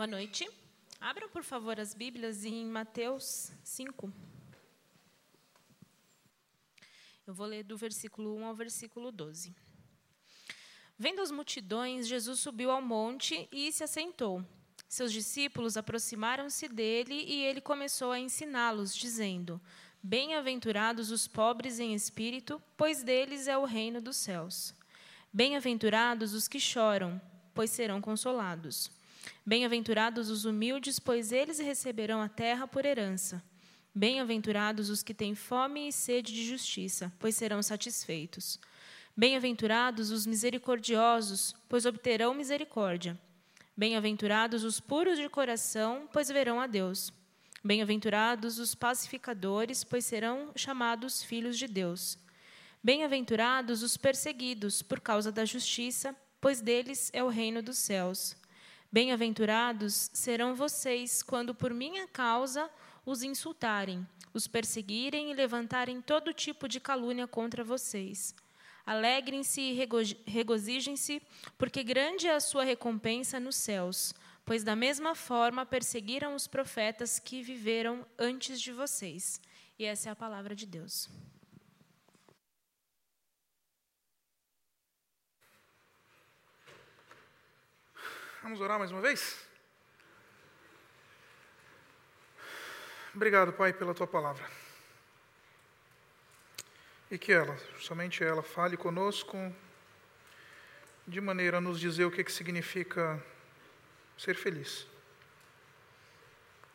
Boa noite. Abram, por favor, as Bíblias em Mateus 5. Eu vou ler do versículo 1 ao versículo 12. Vendo as multidões, Jesus subiu ao monte e se assentou. Seus discípulos aproximaram-se dele e ele começou a ensiná-los, dizendo: Bem-aventurados os pobres em espírito, pois deles é o reino dos céus. Bem-aventurados os que choram, pois serão consolados. Bem-aventurados os humildes, pois eles receberão a terra por herança. Bem-aventurados os que têm fome e sede de justiça, pois serão satisfeitos. Bem-aventurados os misericordiosos, pois obterão misericórdia. Bem-aventurados os puros de coração, pois verão a Deus. Bem-aventurados os pacificadores, pois serão chamados filhos de Deus. Bem-aventurados os perseguidos por causa da justiça, pois deles é o reino dos céus. Bem-aventurados serão vocês quando por minha causa os insultarem, os perseguirem e levantarem todo tipo de calúnia contra vocês. Alegrem-se e regozijem-se, porque grande é a sua recompensa nos céus, pois da mesma forma perseguiram os profetas que viveram antes de vocês. E essa é a palavra de Deus. Vamos orar mais uma vez? Obrigado, Pai, pela tua palavra. E que ela, somente ela, fale conosco de maneira a nos dizer o que, que significa ser feliz.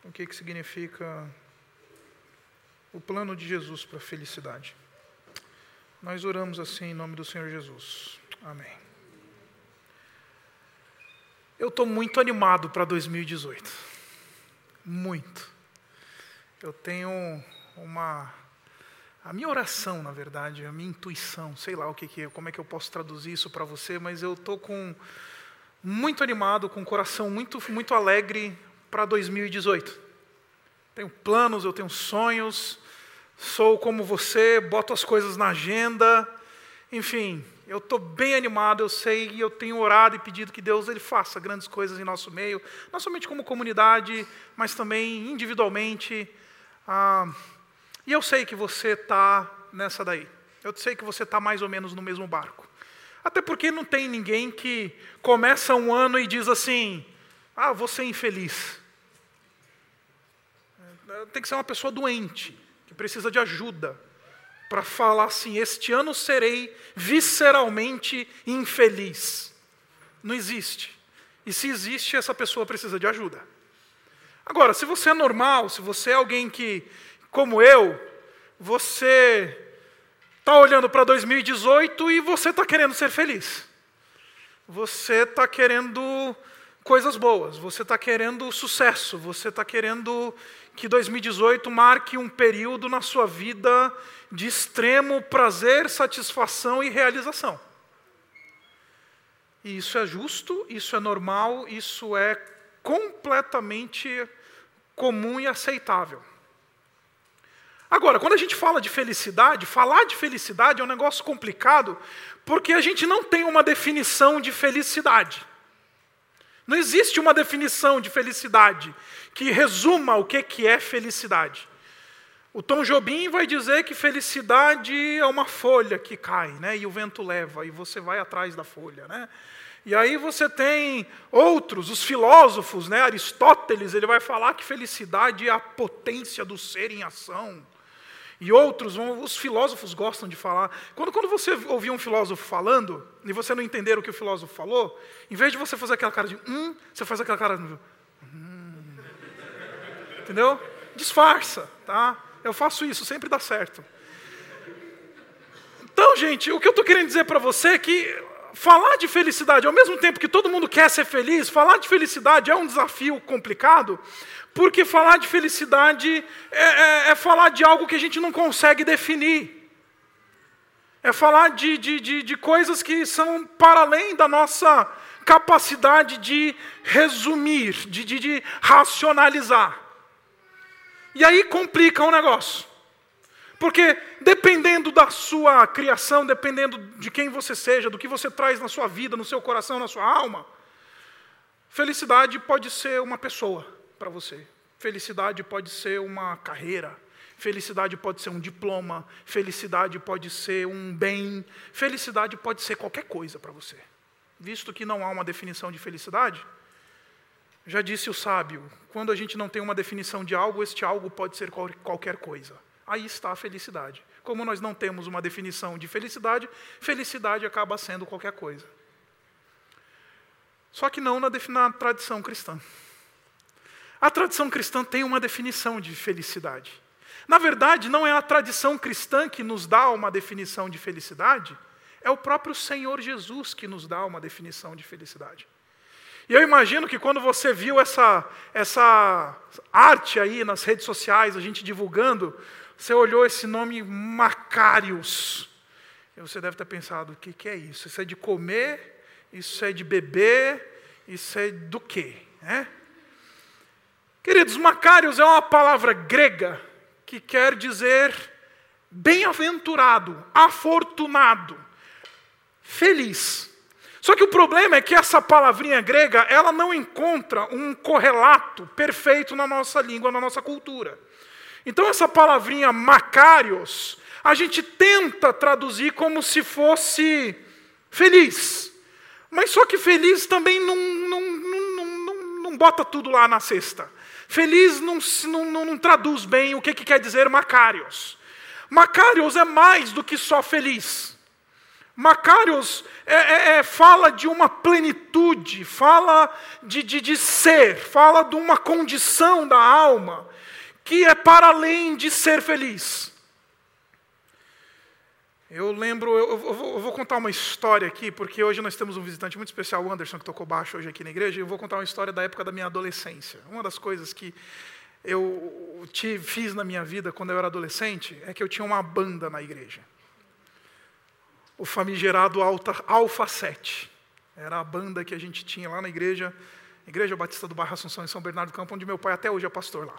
O que, que significa o plano de Jesus para a felicidade. Nós oramos assim em nome do Senhor Jesus. Amém. Eu estou muito animado para 2018. Muito. Eu tenho uma. A minha oração, na verdade, a minha intuição, sei lá o que, que é, como é que eu posso traduzir isso para você, mas eu estou com muito animado, com o coração muito, muito alegre para 2018. Tenho planos, eu tenho sonhos, sou como você, boto as coisas na agenda, enfim, eu estou bem animado, eu sei e eu tenho orado e pedido que Deus ele faça grandes coisas em nosso meio, não somente como comunidade, mas também individualmente. Ah, e eu sei que você está nessa daí. Eu sei que você está mais ou menos no mesmo barco. Até porque não tem ninguém que começa um ano e diz assim: ah, vou ser infeliz. Tem que ser uma pessoa doente, que precisa de ajuda para falar assim: este ano serei visceralmente infeliz. Não existe. E se existe, essa pessoa precisa de ajuda. Agora, se você é normal, se você é alguém que, como eu, você está olhando para 2018 e você está querendo ser feliz. Você está querendo coisas boas, você está querendo sucesso, você está querendo que 2018 marque um período na sua vida de extremo prazer, satisfação e realização. E isso é justo, isso é normal, isso é completamente comum e aceitável. Agora, quando a gente fala de felicidade, falar de felicidade é um negócio complicado, porque a gente não tem uma definição de felicidade. Não existe uma definição de felicidade que resuma o que é felicidade. O Tom Jobim vai dizer que felicidade é uma folha que cai, né? E o vento leva, e você vai atrás da folha, né? E aí você tem outros, os filósofos, né? Aristóteles, ele vai falar que felicidade é a potência do ser em ação. E outros, os filósofos gostam de falar. Quando, quando você ouvir um filósofo falando, e você não entender o que o filósofo falou, em vez de você fazer aquela cara de hum, você faz aquela cara de hum. Entendeu? Disfarça, tá? Eu faço isso, sempre dá certo. Então, gente, o que eu estou querendo dizer para você é que falar de felicidade, ao mesmo tempo que todo mundo quer ser feliz, falar de felicidade é um desafio complicado, porque falar de felicidade é, é, é falar de algo que a gente não consegue definir. É falar de, de, de, de coisas que são para além da nossa capacidade de resumir, de, de, de racionalizar. E aí complica o negócio. Porque dependendo da sua criação, dependendo de quem você seja, do que você traz na sua vida, no seu coração, na sua alma, Felicidade pode ser uma pessoa para você. Felicidade pode ser uma carreira. Felicidade pode ser um diploma. Felicidade pode ser um bem. Felicidade pode ser qualquer coisa para você. Visto que não há uma definição de felicidade, já disse o sábio: quando a gente não tem uma definição de algo, este algo pode ser qualquer coisa. Aí está a felicidade. Como nós não temos uma definição de felicidade, felicidade acaba sendo qualquer coisa. Só que não na, na tradição cristã. A tradição cristã tem uma definição de felicidade. Na verdade, não é a tradição cristã que nos dá uma definição de felicidade, é o próprio Senhor Jesus que nos dá uma definição de felicidade. E eu imagino que quando você viu essa, essa arte aí nas redes sociais, a gente divulgando, você olhou esse nome Macários. E você deve ter pensado: o que, que é isso? Isso é de comer? Isso é de beber? Isso é do quê? É? Queridos, Macários é uma palavra grega que quer dizer bem-aventurado, afortunado, feliz. Só que o problema é que essa palavrinha grega, ela não encontra um correlato perfeito na nossa língua, na nossa cultura. Então essa palavrinha macários, a gente tenta traduzir como se fosse feliz. Mas só que feliz também não, não, não, não, não bota tudo lá na cesta. Feliz não, não, não traduz bem o que, que quer dizer macários. Macários é mais do que só feliz. Macários é, é, é, fala de uma plenitude, fala de, de, de ser, fala de uma condição da alma que é para além de ser feliz. Eu lembro, eu, eu, vou, eu, vou, contar uma história aqui, porque hoje nós temos um visitante muito especial, o Anderson, que tocou baixo hoje aqui na igreja, e eu vou contar uma história da época da minha adolescência. Uma das coisas que eu te, fiz na minha vida quando eu era adolescente é que eu tinha uma banda na igreja o famigerado Alta, Alfa 7. Era a banda que a gente tinha lá na igreja, Igreja Batista do Bairro Assunção, em São Bernardo do Campo, onde meu pai até hoje é pastor lá.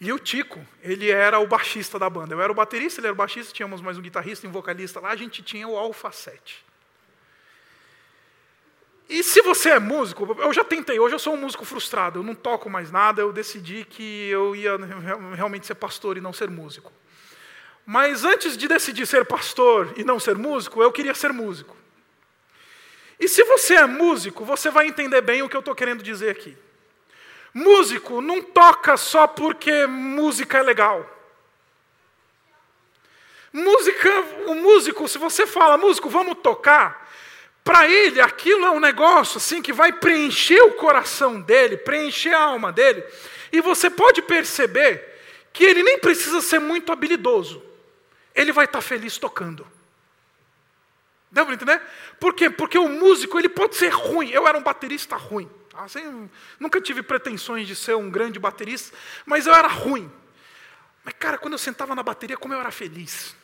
E o Tico, ele era o baixista da banda. Eu era o baterista, ele era o baixista, tínhamos mais um guitarrista e um vocalista lá, a gente tinha o Alfa 7. E se você é músico, eu já tentei, hoje eu sou um músico frustrado, eu não toco mais nada, eu decidi que eu ia realmente ser pastor e não ser músico. Mas antes de decidir ser pastor e não ser músico, eu queria ser músico. E se você é músico, você vai entender bem o que eu estou querendo dizer aqui. Músico não toca só porque música é legal. Música, o músico, se você fala, músico, vamos tocar, para ele aquilo é um negócio assim que vai preencher o coração dele, preencher a alma dele, e você pode perceber que ele nem precisa ser muito habilidoso ele vai estar feliz tocando. Deu para entender? Por quê? Porque o músico ele pode ser ruim. Eu era um baterista ruim. Assim, nunca tive pretensões de ser um grande baterista, mas eu era ruim. Mas, cara, quando eu sentava na bateria, como eu era feliz.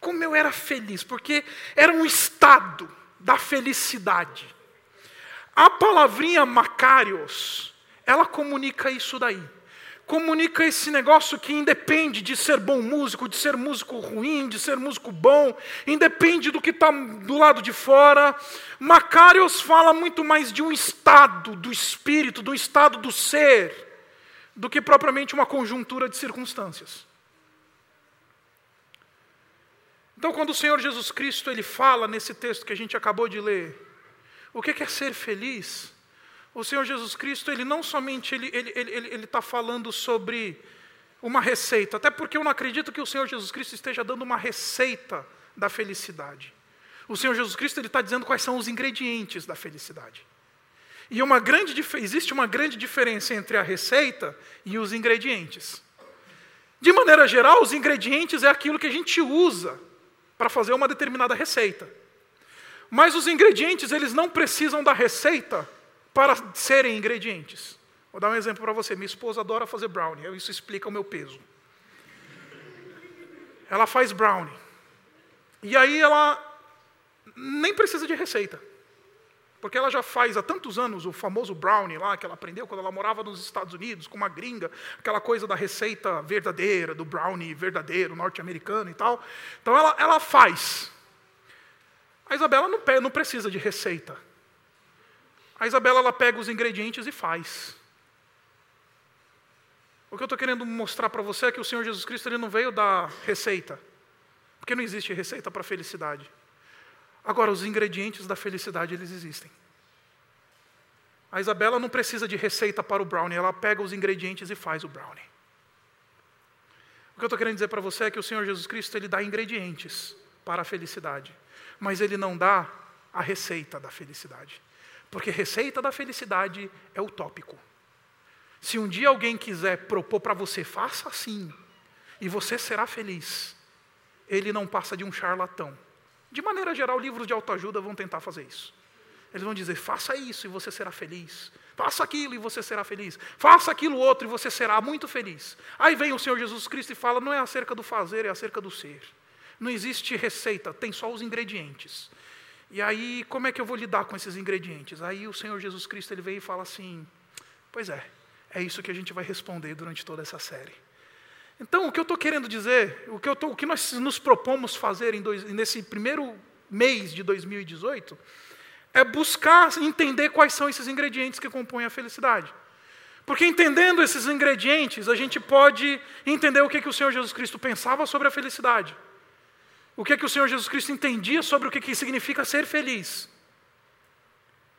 Como eu era feliz, porque era um estado da felicidade. A palavrinha Macarios, ela comunica isso daí comunica esse negócio que independe de ser bom músico, de ser músico ruim, de ser músico bom, independe do que está do lado de fora. Macarios fala muito mais de um estado do espírito, do estado do ser, do que propriamente uma conjuntura de circunstâncias. Então, quando o Senhor Jesus Cristo ele fala nesse texto que a gente acabou de ler, o que é ser feliz? O Senhor Jesus Cristo, ele não somente ele está ele, ele, ele, tá falando sobre uma receita, até porque eu não acredito que o Senhor Jesus Cristo esteja dando uma receita da felicidade. O Senhor Jesus Cristo ele está dizendo quais são os ingredientes da felicidade. E uma grande, existe uma grande diferença entre a receita e os ingredientes. De maneira geral, os ingredientes é aquilo que a gente usa para fazer uma determinada receita. Mas os ingredientes, eles não precisam da receita para serem ingredientes. Vou dar um exemplo para você. Minha esposa adora fazer brownie, isso explica o meu peso. Ela faz brownie. E aí ela nem precisa de receita. Porque ela já faz há tantos anos o famoso brownie lá, que ela aprendeu quando ela morava nos Estados Unidos, com uma gringa, aquela coisa da receita verdadeira, do brownie verdadeiro, norte-americano e tal. Então ela, ela faz. A Isabela não, não precisa de receita. A Isabela ela pega os ingredientes e faz. O que eu estou querendo mostrar para você é que o Senhor Jesus Cristo ele não veio dar receita. Porque não existe receita para felicidade. Agora, os ingredientes da felicidade, eles existem. A Isabela não precisa de receita para o brownie, ela pega os ingredientes e faz o brownie. O que eu estou querendo dizer para você é que o Senhor Jesus Cristo, ele dá ingredientes para a felicidade, mas ele não dá a receita da felicidade. Porque receita da felicidade é utópico. Se um dia alguém quiser propor para você, faça assim, e você será feliz, ele não passa de um charlatão. De maneira geral, livros de autoajuda vão tentar fazer isso. Eles vão dizer: faça isso e você será feliz. Faça aquilo e você será feliz. Faça aquilo outro e você será muito feliz. Aí vem o Senhor Jesus Cristo e fala: não é acerca do fazer, é acerca do ser. Não existe receita, tem só os ingredientes. E aí, como é que eu vou lidar com esses ingredientes? Aí o Senhor Jesus Cristo ele veio e fala assim: Pois é, é isso que a gente vai responder durante toda essa série. Então, o que eu estou querendo dizer, o que, eu tô, o que nós nos propomos fazer dois, nesse primeiro mês de 2018, é buscar entender quais são esses ingredientes que compõem a felicidade. Porque entendendo esses ingredientes, a gente pode entender o que, que o Senhor Jesus Cristo pensava sobre a felicidade. O que, que o Senhor Jesus Cristo entendia sobre o que, que significa ser feliz.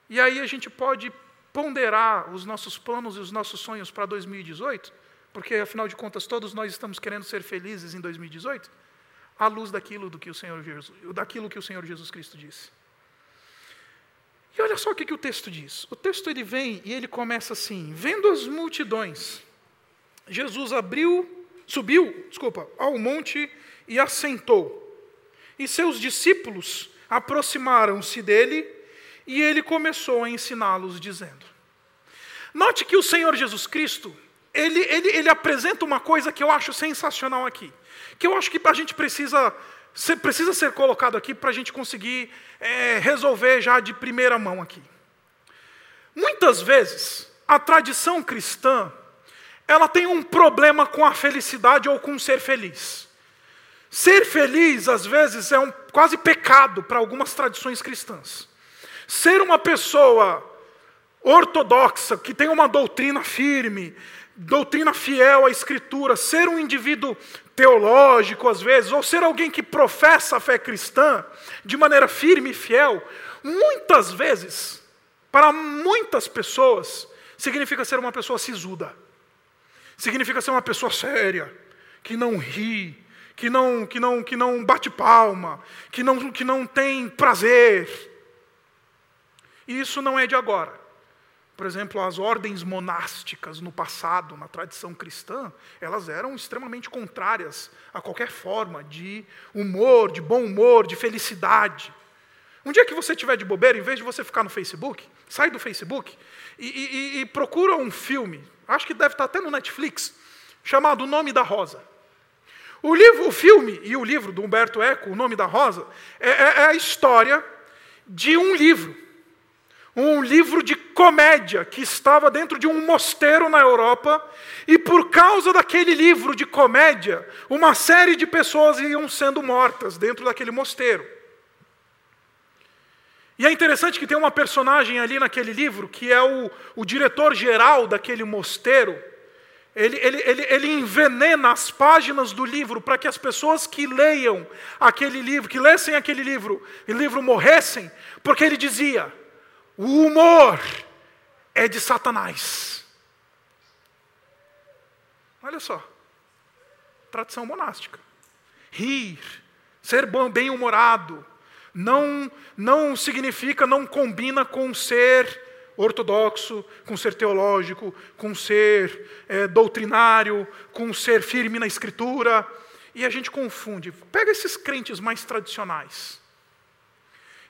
E aí a gente pode ponderar os nossos planos e os nossos sonhos para 2018 porque afinal de contas todos nós estamos querendo ser felizes em 2018, à luz daquilo, do que o Senhor Jesus, daquilo que o Senhor Jesus Cristo disse. E olha só o que, que o texto diz. O texto ele vem e ele começa assim: vendo as multidões, Jesus abriu, subiu, desculpa, ao monte e assentou. E seus discípulos aproximaram-se dele e ele começou a ensiná-los, dizendo: Note que o Senhor Jesus Cristo, ele, ele, ele apresenta uma coisa que eu acho sensacional aqui, que eu acho que a gente precisa ser, precisa ser colocado aqui para a gente conseguir é, resolver já de primeira mão aqui. Muitas vezes, a tradição cristã, ela tem um problema com a felicidade ou com ser feliz. Ser feliz, às vezes, é um quase pecado para algumas tradições cristãs. Ser uma pessoa ortodoxa, que tem uma doutrina firme, doutrina fiel à Escritura, ser um indivíduo teológico às vezes, ou ser alguém que professa a fé cristã de maneira firme e fiel, muitas vezes, para muitas pessoas, significa ser uma pessoa sisuda. Significa ser uma pessoa séria, que não ri, que não, que não, que não bate palma, que não, que não tem prazer. E isso não é de agora. Por exemplo, as ordens monásticas no passado, na tradição cristã, elas eram extremamente contrárias a qualquer forma de humor, de bom humor, de felicidade. Um dia que você tiver de bobeira, em vez de você ficar no Facebook, sai do Facebook e, e, e procura um filme, acho que deve estar até no Netflix, chamado O Nome da Rosa. O livro, o filme e o livro do Humberto Eco, O Nome da Rosa, é, é, é a história de um livro um livro de comédia que estava dentro de um mosteiro na Europa, e por causa daquele livro de comédia, uma série de pessoas iam sendo mortas dentro daquele mosteiro. E é interessante que tem uma personagem ali naquele livro, que é o, o diretor-geral daquele mosteiro. Ele, ele, ele, ele envenena as páginas do livro para que as pessoas que leiam aquele livro, que lessem aquele livro, o livro morressem, porque ele dizia: o humor é de Satanás. Olha só. Tradição monástica. Rir, ser bem-humorado, não, não significa, não combina com ser ortodoxo, com ser teológico, com ser é, doutrinário, com ser firme na escritura. E a gente confunde. Pega esses crentes mais tradicionais.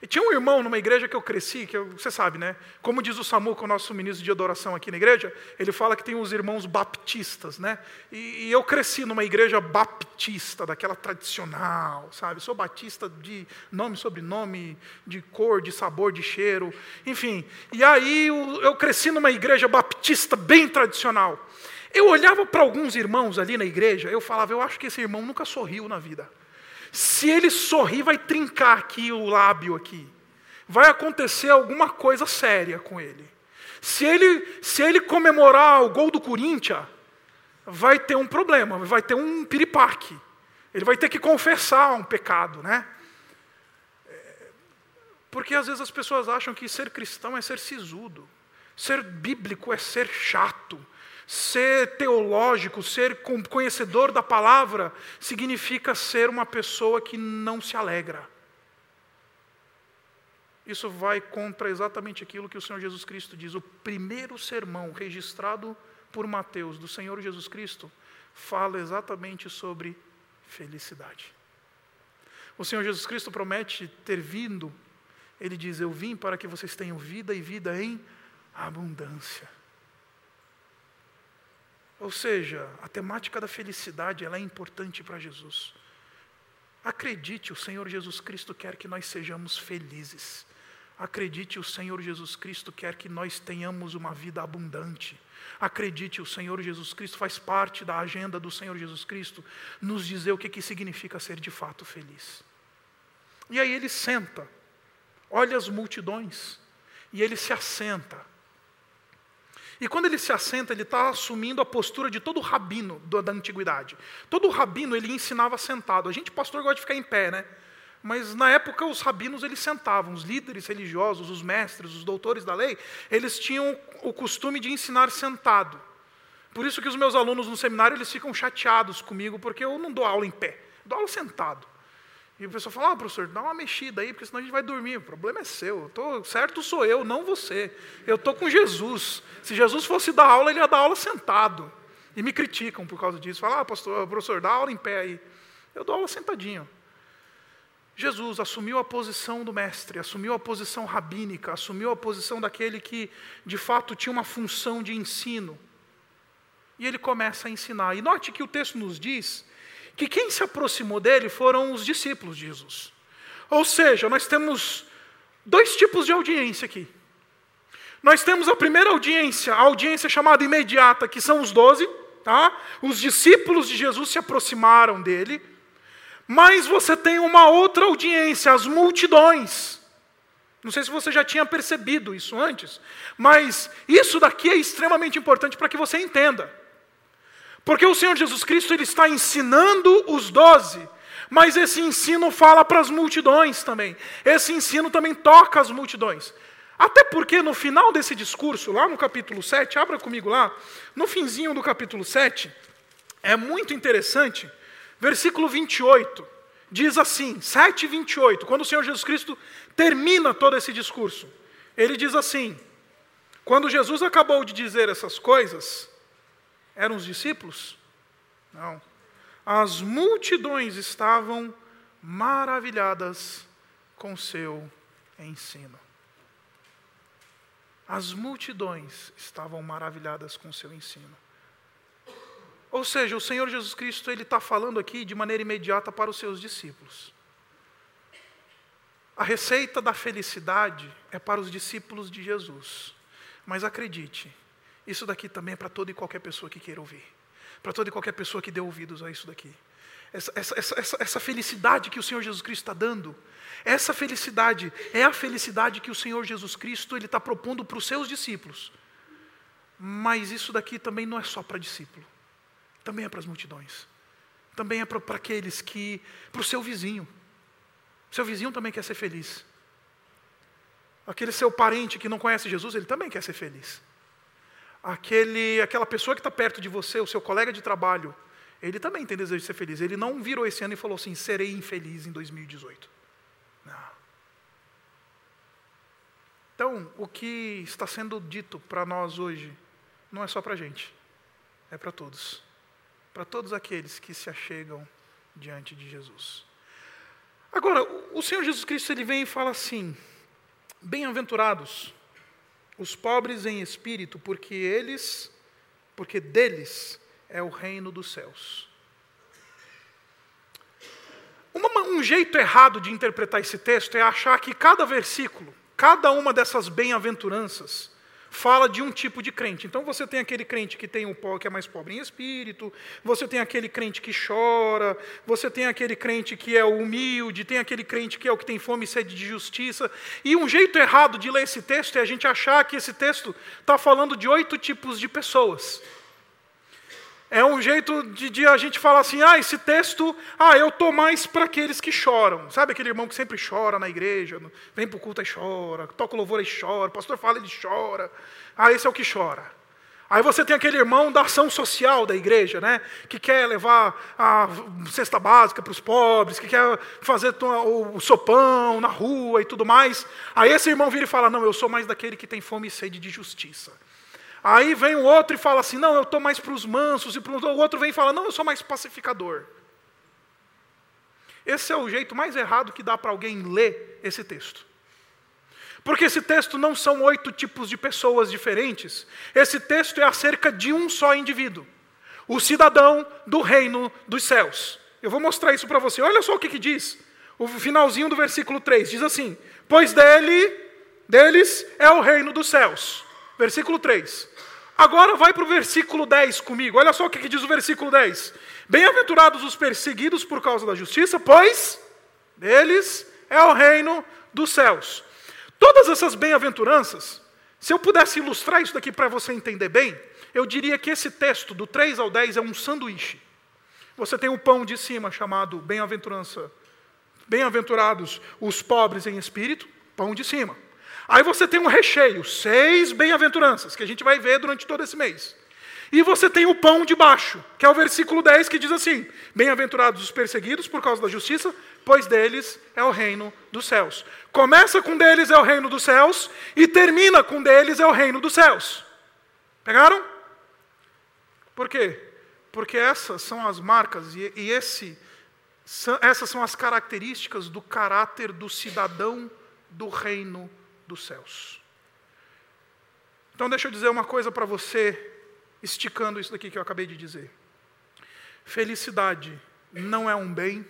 Tinha um irmão numa igreja que eu cresci, que eu, você sabe, né? Como diz o Samuco, o nosso ministro de adoração aqui na igreja, ele fala que tem os irmãos baptistas, né? E, e eu cresci numa igreja baptista, daquela tradicional, sabe? Sou batista de nome, sobrenome, de cor, de sabor, de cheiro, enfim. E aí eu, eu cresci numa igreja baptista bem tradicional. Eu olhava para alguns irmãos ali na igreja, eu falava, eu acho que esse irmão nunca sorriu na vida. Se ele sorrir, vai trincar aqui o lábio aqui. vai acontecer alguma coisa séria com ele. Se ele, se ele comemorar o gol do Corinthians, vai ter um problema, vai ter um piripaque. Ele vai ter que confessar um pecado, né? Porque às vezes as pessoas acham que ser cristão é ser sisudo, ser bíblico é ser chato, ser teológico, ser conhecedor da palavra, significa ser uma pessoa que não se alegra. Isso vai contra exatamente aquilo que o Senhor Jesus Cristo diz. O primeiro sermão registrado por Mateus do Senhor Jesus Cristo fala exatamente sobre felicidade. O Senhor Jesus Cristo promete ter vindo ele diz: Eu vim para que vocês tenham vida e vida em abundância. Ou seja, a temática da felicidade ela é importante para Jesus. Acredite, o Senhor Jesus Cristo quer que nós sejamos felizes. Acredite, o Senhor Jesus Cristo quer que nós tenhamos uma vida abundante. Acredite, o Senhor Jesus Cristo faz parte da agenda do Senhor Jesus Cristo, nos dizer o que, que significa ser de fato feliz. E aí ele senta olha as multidões e ele se assenta. E quando ele se assenta, ele está assumindo a postura de todo rabino da antiguidade. Todo rabino ele ensinava sentado. A gente, pastor, gosta de ficar em pé, né? Mas na época os rabinos eles sentavam, os líderes religiosos, os mestres, os doutores da lei, eles tinham o costume de ensinar sentado. Por isso que os meus alunos no seminário eles ficam chateados comigo, porque eu não dou aula em pé, dou aula sentado. E o pessoal fala, ah, professor, dá uma mexida aí, porque senão a gente vai dormir. O problema é seu. Tô, certo sou eu, não você. Eu estou com Jesus. Se Jesus fosse dar aula, ele ia dar aula sentado. E me criticam por causa disso. Fala, ah, pastor, professor, dá aula em pé aí. Eu dou aula sentadinho. Jesus assumiu a posição do mestre, assumiu a posição rabínica, assumiu a posição daquele que, de fato, tinha uma função de ensino. E ele começa a ensinar. E note que o texto nos diz que quem se aproximou dele foram os discípulos de Jesus. Ou seja, nós temos dois tipos de audiência aqui. Nós temos a primeira audiência, a audiência chamada imediata, que são os doze, tá? Os discípulos de Jesus se aproximaram dele. Mas você tem uma outra audiência, as multidões. Não sei se você já tinha percebido isso antes, mas isso daqui é extremamente importante para que você entenda. Porque o Senhor Jesus Cristo ele está ensinando os doze, mas esse ensino fala para as multidões também. Esse ensino também toca as multidões. Até porque no final desse discurso, lá no capítulo 7, abra comigo lá, no finzinho do capítulo 7, é muito interessante, versículo 28, diz assim, 7 28, quando o Senhor Jesus Cristo termina todo esse discurso, ele diz assim: quando Jesus acabou de dizer essas coisas, eram os discípulos? Não. As multidões estavam maravilhadas com seu ensino. As multidões estavam maravilhadas com seu ensino. Ou seja, o Senhor Jesus Cristo ele está falando aqui de maneira imediata para os seus discípulos. A receita da felicidade é para os discípulos de Jesus. Mas acredite, isso daqui também é para toda e qualquer pessoa que queira ouvir. Para toda e qualquer pessoa que dê ouvidos a isso daqui. Essa, essa, essa, essa felicidade que o Senhor Jesus Cristo está dando, essa felicidade é a felicidade que o Senhor Jesus Cristo ele está propondo para os seus discípulos. Mas isso daqui também não é só para discípulo, também é para as multidões, também é para, para aqueles que, para o seu vizinho. Seu vizinho também quer ser feliz. Aquele seu parente que não conhece Jesus, ele também quer ser feliz aquele, aquela pessoa que está perto de você, o seu colega de trabalho, ele também tem desejo de ser feliz. Ele não virou esse ano e falou assim: serei infeliz em 2018. Não. Então, o que está sendo dito para nós hoje não é só para a gente, é para todos. Para todos aqueles que se achegam diante de Jesus. Agora, o Senhor Jesus Cristo ele vem e fala assim: bem-aventurados os pobres em espírito, porque eles, porque deles é o reino dos céus. Uma, um jeito errado de interpretar esse texto é achar que cada versículo, cada uma dessas bem-aventuranças, fala de um tipo de crente. Então você tem aquele crente que tem um que é mais pobre em espírito, você tem aquele crente que chora, você tem aquele crente que é humilde, tem aquele crente que é o que tem fome e sede de justiça. E um jeito errado de ler esse texto é a gente achar que esse texto está falando de oito tipos de pessoas. É um jeito de, de, a gente falar assim, ah, esse texto, ah, eu estou mais para aqueles que choram. Sabe aquele irmão que sempre chora na igreja, vem para o culto e chora, toca o louvor e chora, o pastor fala ele chora. Ah, esse é o que chora. Aí você tem aquele irmão da ação social da igreja, né, que quer levar a cesta básica para os pobres, que quer fazer o sopão na rua e tudo mais. Aí esse irmão vira e fala, não, eu sou mais daquele que tem fome e sede de justiça. Aí vem o outro e fala assim: não, eu estou mais para os mansos, e pro... o outro vem e fala: não, eu sou mais pacificador. Esse é o jeito mais errado que dá para alguém ler esse texto. Porque esse texto não são oito tipos de pessoas diferentes, esse texto é acerca de um só indivíduo, o cidadão do reino dos céus. Eu vou mostrar isso para você. Olha só o que, que diz. O finalzinho do versículo 3 diz assim: Pois dele, deles é o reino dos céus. Versículo 3. Agora vai para o versículo 10 comigo. Olha só o que diz o versículo 10. Bem-aventurados os perseguidos por causa da justiça, pois deles é o reino dos céus. Todas essas bem-aventuranças, se eu pudesse ilustrar isso daqui para você entender bem, eu diria que esse texto, do 3 ao 10, é um sanduíche. Você tem o pão de cima chamado bem-aventurança, bem-aventurados os pobres em espírito, pão de cima. Aí você tem um recheio, seis bem-aventuranças, que a gente vai ver durante todo esse mês. E você tem o pão de baixo, que é o versículo 10, que diz assim: Bem-aventurados os perseguidos por causa da justiça, pois deles é o reino dos céus. Começa com deles é o reino dos céus, e termina com deles é o reino dos céus. Pegaram? Por quê? Porque essas são as marcas e, e esse, essas são as características do caráter do cidadão do reino dos céus. Então, deixa eu dizer uma coisa para você, esticando isso daqui que eu acabei de dizer. Felicidade não é um bem,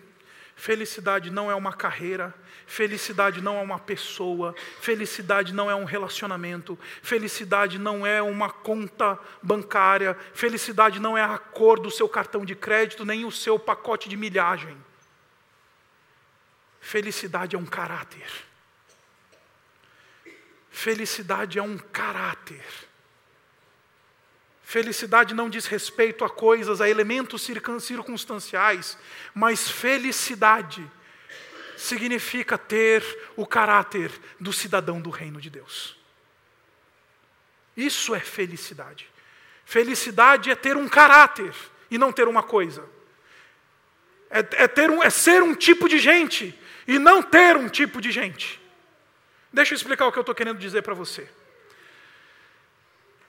felicidade não é uma carreira, felicidade não é uma pessoa, felicidade não é um relacionamento, felicidade não é uma conta bancária, felicidade não é a cor do seu cartão de crédito, nem o seu pacote de milhagem. Felicidade é um caráter. Felicidade é um caráter. Felicidade não diz respeito a coisas, a elementos circunstanciais, mas felicidade significa ter o caráter do cidadão do reino de Deus. Isso é felicidade. Felicidade é ter um caráter e não ter uma coisa. É, é, ter um, é ser um tipo de gente e não ter um tipo de gente. Deixa eu explicar o que eu estou querendo dizer para você.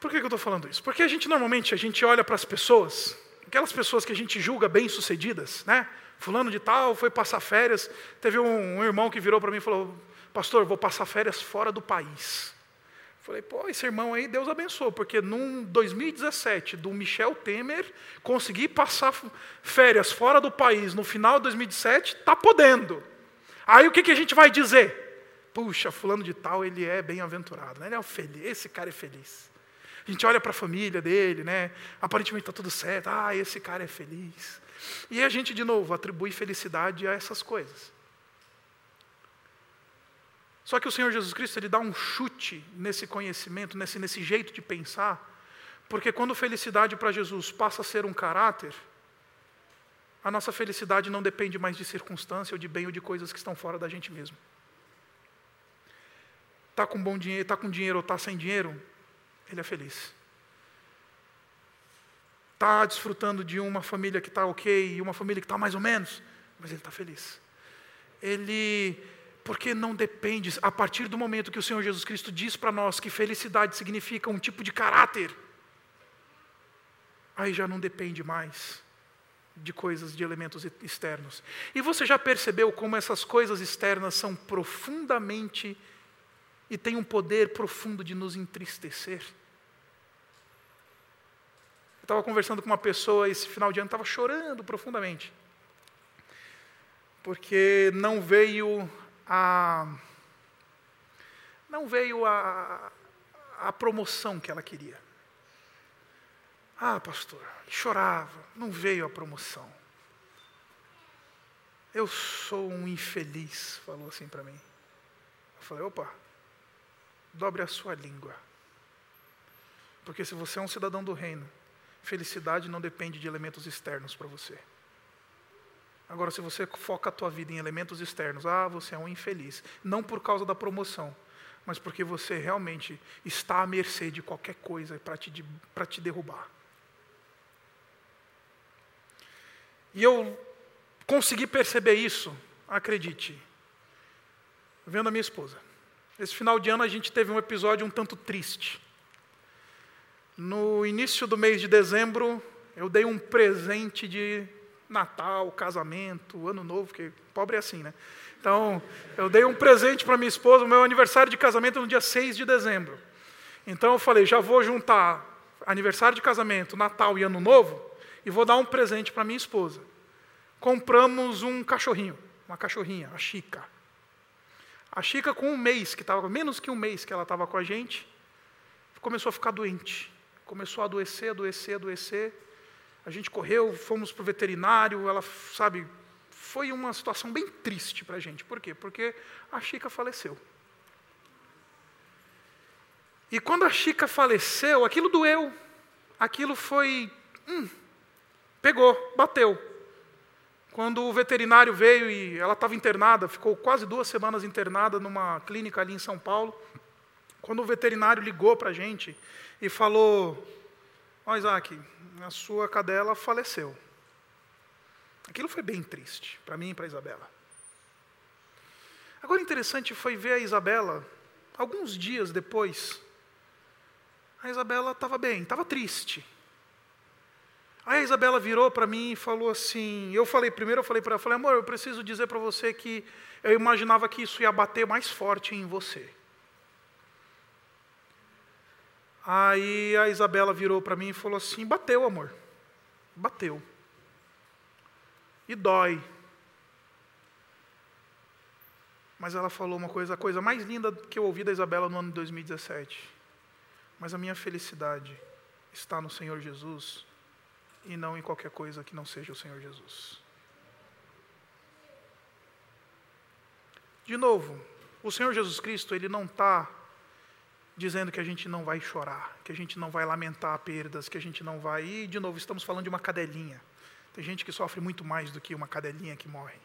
Por que, que eu estou falando isso? Porque a gente normalmente a gente olha para as pessoas, aquelas pessoas que a gente julga bem-sucedidas, né? Fulano de tal foi passar férias. Teve um, um irmão que virou para mim e falou: Pastor, vou passar férias fora do país. Falei, pô, esse irmão aí, Deus abençoe, porque num 2017, do Michel Temer, conseguir passar férias fora do país no final de 2017, está podendo. Aí o que, que a gente vai dizer? Puxa, fulano de tal, ele é bem-aventurado, né? ele é feliz, esse cara é feliz. A gente olha para a família dele, né? aparentemente está tudo certo, ah, esse cara é feliz. E a gente, de novo, atribui felicidade a essas coisas. Só que o Senhor Jesus Cristo ele dá um chute nesse conhecimento, nesse, nesse jeito de pensar, porque quando felicidade para Jesus passa a ser um caráter, a nossa felicidade não depende mais de circunstância ou de bem ou de coisas que estão fora da gente mesmo. Está com bom dinheiro, está com dinheiro ou está sem dinheiro, ele é feliz. Está desfrutando de uma família que está ok e uma família que está mais ou menos, mas ele está feliz. Ele, porque não depende, a partir do momento que o Senhor Jesus Cristo diz para nós que felicidade significa um tipo de caráter, aí já não depende mais de coisas, de elementos externos. E você já percebeu como essas coisas externas são profundamente e tem um poder profundo de nos entristecer. Eu estava conversando com uma pessoa esse final de ano, estava chorando profundamente, porque não veio a não veio a, a promoção que ela queria. Ah, pastor, chorava, não veio a promoção. Eu sou um infeliz, falou assim para mim. Eu falei, opa, dobre a sua língua. Porque se você é um cidadão do reino, felicidade não depende de elementos externos para você. Agora, se você foca a tua vida em elementos externos, ah, você é um infeliz. Não por causa da promoção, mas porque você realmente está à mercê de qualquer coisa para te, te derrubar. E eu consegui perceber isso, acredite, vendo a minha esposa. Esse final de ano a gente teve um episódio um tanto triste. No início do mês de dezembro, eu dei um presente de Natal, casamento, Ano Novo, porque pobre é assim, né? Então, eu dei um presente para minha esposa, meu aniversário de casamento é no dia 6 de dezembro. Então eu falei, já vou juntar aniversário de casamento, Natal e Ano Novo, e vou dar um presente para minha esposa. Compramos um cachorrinho, uma cachorrinha, a Chica. A Chica, com um mês, que estava menos que um mês que ela estava com a gente, começou a ficar doente. Começou a adoecer, adoecer, adoecer. A gente correu, fomos para o veterinário, ela, sabe, foi uma situação bem triste para a gente. Por quê? Porque a Chica faleceu. E quando a Chica faleceu, aquilo doeu. Aquilo foi. Hum, pegou, bateu. Quando o veterinário veio e ela estava internada, ficou quase duas semanas internada numa clínica ali em São Paulo. Quando o veterinário ligou para a gente e falou: Ó, oh, Isaac, a sua cadela faleceu. Aquilo foi bem triste para mim e para a Isabela. Agora, interessante foi ver a Isabela, alguns dias depois. A Isabela estava bem, estava triste. Aí a Isabela virou para mim e falou assim: eu falei, primeiro eu falei para ela, falei, amor, eu preciso dizer para você que eu imaginava que isso ia bater mais forte em você. Aí a Isabela virou para mim e falou assim: bateu, amor. Bateu. E dói. Mas ela falou uma coisa, a coisa mais linda que eu ouvi da Isabela no ano de 2017. Mas a minha felicidade está no Senhor Jesus e não em qualquer coisa que não seja o Senhor Jesus. De novo, o Senhor Jesus Cristo, ele não está dizendo que a gente não vai chorar, que a gente não vai lamentar perdas, que a gente não vai. E, de novo, estamos falando de uma cadelinha. Tem gente que sofre muito mais do que uma cadelinha que morre.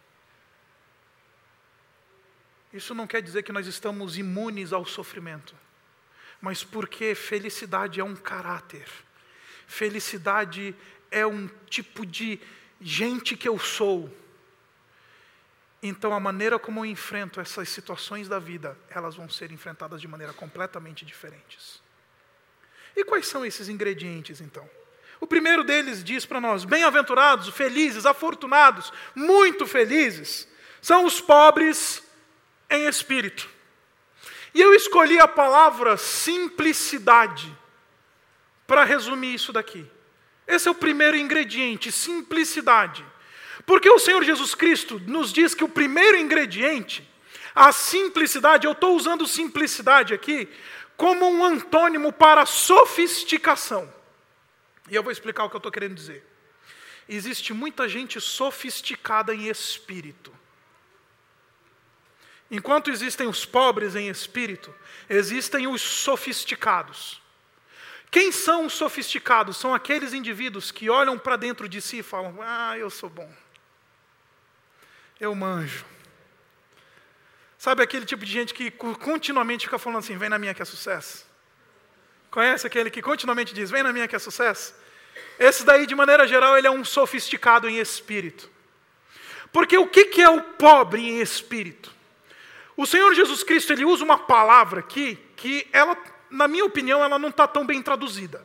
Isso não quer dizer que nós estamos imunes ao sofrimento, mas porque felicidade é um caráter, felicidade é um tipo de gente que eu sou. Então, a maneira como eu enfrento essas situações da vida, elas vão ser enfrentadas de maneira completamente diferentes. E quais são esses ingredientes, então? O primeiro deles diz para nós: bem-aventurados, felizes, afortunados, muito felizes, são os pobres em espírito. E eu escolhi a palavra simplicidade para resumir isso daqui. Esse é o primeiro ingrediente, simplicidade. Porque o Senhor Jesus Cristo nos diz que o primeiro ingrediente, a simplicidade, eu estou usando simplicidade aqui como um antônimo para sofisticação. E eu vou explicar o que eu estou querendo dizer. Existe muita gente sofisticada em espírito. Enquanto existem os pobres em espírito, existem os sofisticados. Quem são os sofisticados? São aqueles indivíduos que olham para dentro de si e falam: Ah, eu sou bom eu manjo. Sabe aquele tipo de gente que continuamente fica falando assim: vem na minha que é sucesso? Conhece aquele que continuamente diz: vem na minha que é sucesso? Esse daí, de maneira geral, ele é um sofisticado em espírito. Porque o que é o pobre em espírito? O Senhor Jesus Cristo ele usa uma palavra aqui que ela, na minha opinião, ela não está tão bem traduzida.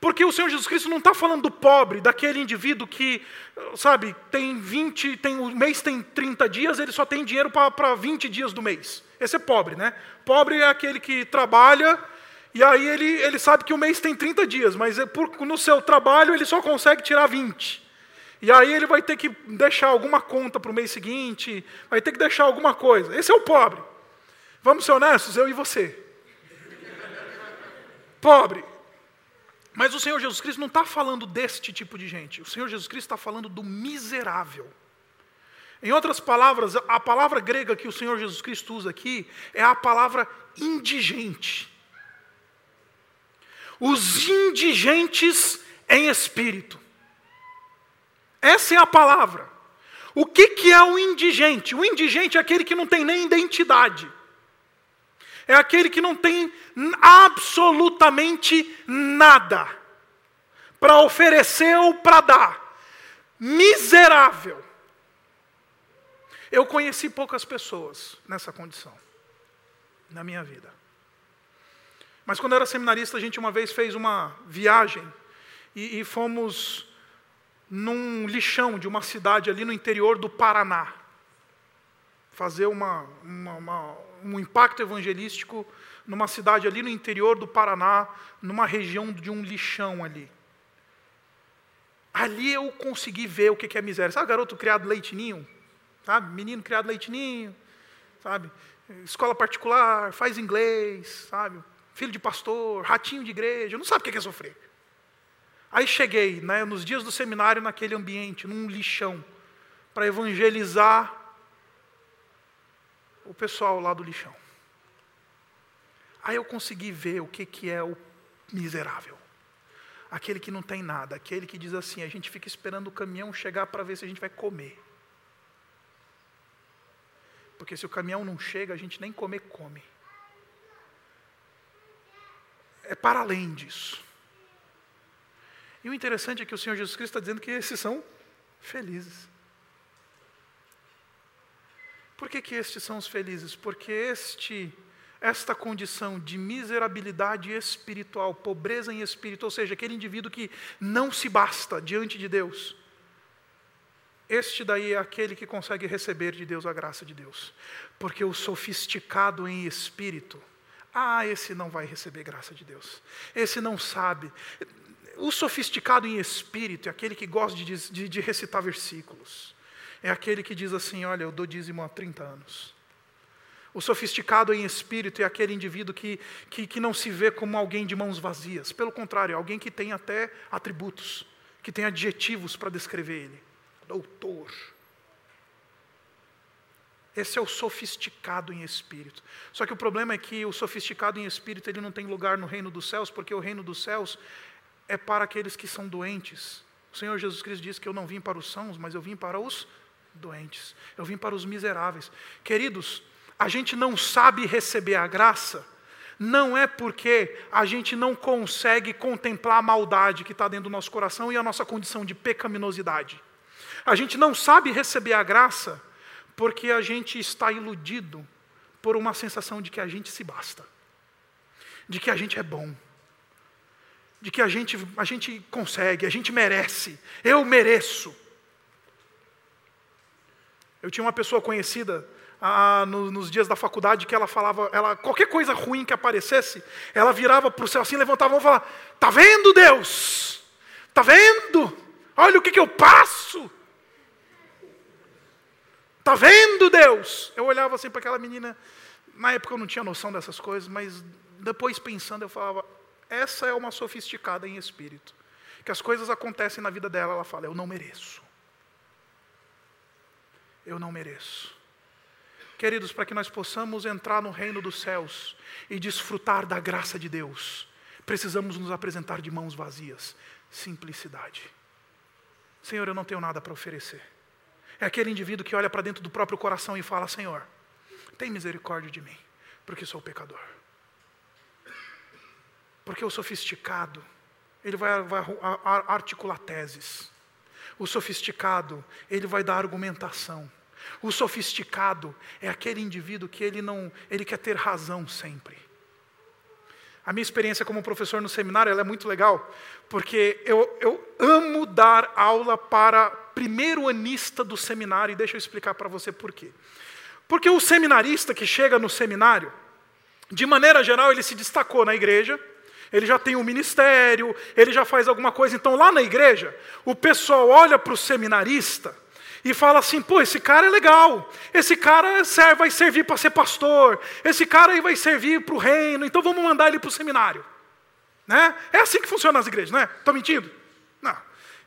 Porque o Senhor Jesus Cristo não está falando do pobre, daquele indivíduo que, sabe, tem 20, tem, o mês tem 30 dias, ele só tem dinheiro para 20 dias do mês. Esse é pobre, né? Pobre é aquele que trabalha e aí ele, ele sabe que o mês tem 30 dias, mas é por, no seu trabalho ele só consegue tirar 20. E aí ele vai ter que deixar alguma conta para o mês seguinte, vai ter que deixar alguma coisa. Esse é o pobre. Vamos ser honestos, eu e você. Pobre. Mas o Senhor Jesus Cristo não está falando deste tipo de gente. O Senhor Jesus Cristo está falando do miserável. Em outras palavras, a palavra grega que o Senhor Jesus Cristo usa aqui é a palavra indigente. Os indigentes em espírito. Essa é a palavra. O que, que é o indigente? O indigente é aquele que não tem nem identidade. É aquele que não tem absolutamente nada para oferecer ou para dar. Miserável. Eu conheci poucas pessoas nessa condição, na minha vida. Mas quando eu era seminarista, a gente uma vez fez uma viagem e, e fomos num lixão de uma cidade ali no interior do Paraná. Fazer uma, uma, uma, um impacto evangelístico numa cidade ali no interior do Paraná, numa região de um lixão ali. Ali eu consegui ver o que é miséria. Sabe garoto criado leitinho? sabe? Menino criado leitinho, sabe? Escola particular, faz inglês, sabe? Filho de pastor, ratinho de igreja, não sabe o que é sofrer. Aí cheguei, né, nos dias do seminário, naquele ambiente, num lixão, para evangelizar o pessoal lá do lixão. Aí eu consegui ver o que, que é o miserável. Aquele que não tem nada, aquele que diz assim: a gente fica esperando o caminhão chegar para ver se a gente vai comer. Porque se o caminhão não chega, a gente nem comer come. É para além disso. E o interessante é que o Senhor Jesus Cristo está dizendo que esses são felizes. Por que, que estes são os felizes? Porque este, esta condição de miserabilidade espiritual, pobreza em espírito, ou seja, aquele indivíduo que não se basta diante de Deus, este daí é aquele que consegue receber de Deus a graça de Deus. Porque o sofisticado em espírito, ah, esse não vai receber graça de Deus. Esse não sabe. O sofisticado em espírito é aquele que gosta de, de, de recitar versículos. É aquele que diz assim: Olha, eu dou dízimo há 30 anos. O sofisticado em espírito é aquele indivíduo que, que, que não se vê como alguém de mãos vazias. Pelo contrário, é alguém que tem até atributos, que tem adjetivos para descrever ele doutor. Esse é o sofisticado em espírito. Só que o problema é que o sofisticado em espírito ele não tem lugar no reino dos céus, porque o reino dos céus é para aqueles que são doentes. O Senhor Jesus Cristo diz que eu não vim para os sãos, mas eu vim para os doentes. Eu vim para os miseráveis. Queridos, a gente não sabe receber a graça, não é porque a gente não consegue contemplar a maldade que está dentro do nosso coração e a nossa condição de pecaminosidade. A gente não sabe receber a graça porque a gente está iludido por uma sensação de que a gente se basta, de que a gente é bom, de que a gente, a gente consegue, a gente merece, eu mereço. Eu tinha uma pessoa conhecida ah, no, nos dias da faculdade que ela falava, ela, qualquer coisa ruim que aparecesse, ela virava para o céu assim, levantava a mão e falava: Está vendo, Deus? Está vendo? Olha o que, que eu passo. Está vendo, Deus? Eu olhava assim para aquela menina. Na época eu não tinha noção dessas coisas, mas depois pensando eu falava: essa é uma sofisticada em espírito. Que as coisas acontecem na vida dela, ela fala: eu não mereço. Eu não mereço. Queridos, para que nós possamos entrar no reino dos céus e desfrutar da graça de Deus, precisamos nos apresentar de mãos vazias. Simplicidade. Senhor, eu não tenho nada para oferecer. É aquele indivíduo que olha para dentro do próprio coração e fala: Senhor, tem misericórdia de mim, porque sou pecador. Porque o sofisticado, ele vai, vai articular teses. O sofisticado, ele vai dar argumentação. O sofisticado é aquele indivíduo que ele não, ele quer ter razão sempre. A minha experiência como professor no seminário é muito legal, porque eu, eu amo dar aula para primeiro anista do seminário, e deixa eu explicar para você por quê. Porque o seminarista que chega no seminário, de maneira geral, ele se destacou na igreja, ele já tem um ministério, ele já faz alguma coisa. Então, lá na igreja, o pessoal olha para o seminarista e fala assim: pô, esse cara é legal, esse cara vai servir para ser pastor, esse cara aí vai servir para o reino, então vamos mandar ele para o seminário. Né? É assim que funciona as igrejas, não é? Estou mentindo? Não.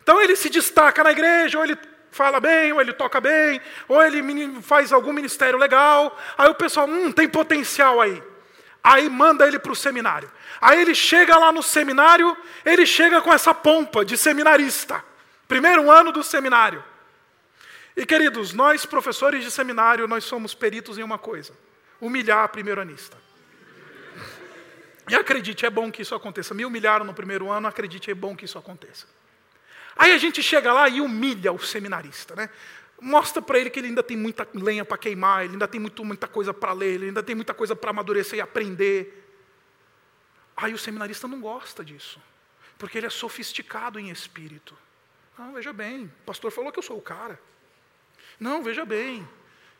Então ele se destaca na igreja, ou ele fala bem, ou ele toca bem, ou ele faz algum ministério legal. Aí o pessoal, hum, tem potencial aí. Aí manda ele para o seminário. Aí ele chega lá no seminário, ele chega com essa pompa de seminarista. Primeiro ano do seminário. E queridos, nós professores de seminário, nós somos peritos em uma coisa: humilhar a primeiro-anista. E acredite, é bom que isso aconteça. Me humilharam no primeiro ano, acredite, é bom que isso aconteça. Aí a gente chega lá e humilha o seminarista, né? Mostra para ele que ele ainda tem muita lenha para queimar, ele ainda tem muito, muita coisa para ler, ele ainda tem muita coisa para amadurecer e aprender. Aí o seminarista não gosta disso, porque ele é sofisticado em espírito. Não, veja bem, o pastor falou que eu sou o cara. Não, veja bem,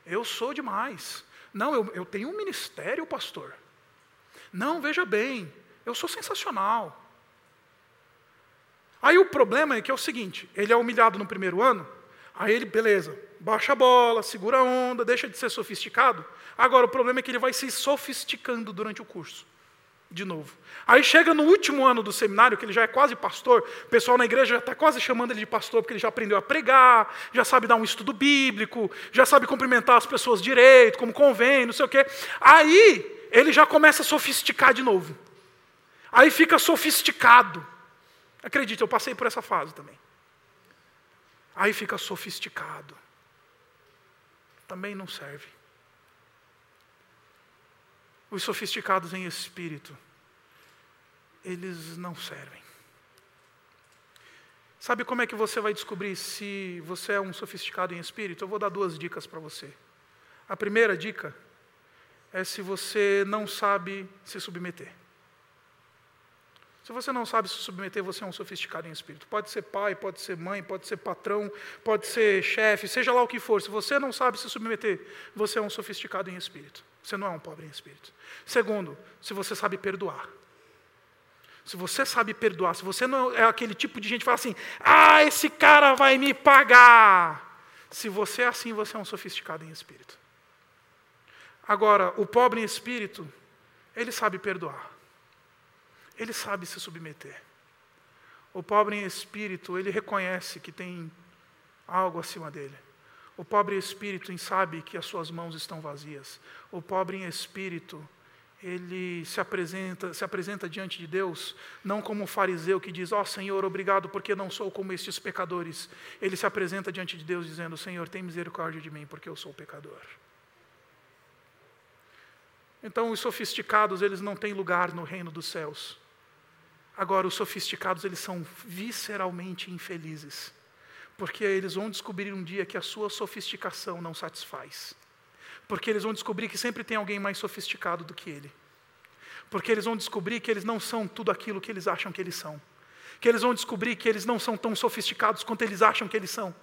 eu sou demais. Não, eu, eu tenho um ministério, pastor. Não, veja bem, eu sou sensacional. Aí o problema é que é o seguinte: ele é humilhado no primeiro ano, aí ele, beleza, baixa a bola, segura a onda, deixa de ser sofisticado. Agora o problema é que ele vai se sofisticando durante o curso. De novo. Aí chega no último ano do seminário, que ele já é quase pastor, o pessoal na igreja já está quase chamando ele de pastor, porque ele já aprendeu a pregar, já sabe dar um estudo bíblico, já sabe cumprimentar as pessoas direito, como convém, não sei o quê. Aí ele já começa a sofisticar de novo. Aí fica sofisticado. Acredite, eu passei por essa fase também. Aí fica sofisticado. Também não serve. Os sofisticados em espírito, eles não servem. Sabe como é que você vai descobrir se você é um sofisticado em espírito? Eu vou dar duas dicas para você. A primeira dica é se você não sabe se submeter. Se você não sabe se submeter, você é um sofisticado em espírito. Pode ser pai, pode ser mãe, pode ser patrão, pode ser chefe, seja lá o que for. Se você não sabe se submeter, você é um sofisticado em espírito. Você não é um pobre em espírito. Segundo, se você sabe perdoar. Se você sabe perdoar, se você não é aquele tipo de gente que fala assim, ah, esse cara vai me pagar. Se você é assim, você é um sofisticado em espírito. Agora, o pobre em espírito, ele sabe perdoar ele sabe se submeter. O pobre em espírito, ele reconhece que tem algo acima dele. O pobre em espírito sabe que as suas mãos estão vazias. O pobre em espírito, ele se apresenta, se apresenta diante de Deus, não como um fariseu que diz: Ó oh, Senhor, obrigado porque não sou como estes pecadores. Ele se apresenta diante de Deus dizendo: Senhor, tem misericórdia de mim porque eu sou pecador. Então, os sofisticados, eles não têm lugar no reino dos céus. Agora, os sofisticados, eles são visceralmente infelizes, porque eles vão descobrir um dia que a sua sofisticação não satisfaz. Porque eles vão descobrir que sempre tem alguém mais sofisticado do que ele. Porque eles vão descobrir que eles não são tudo aquilo que eles acham que eles são. Que eles vão descobrir que eles não são tão sofisticados quanto eles acham que eles são.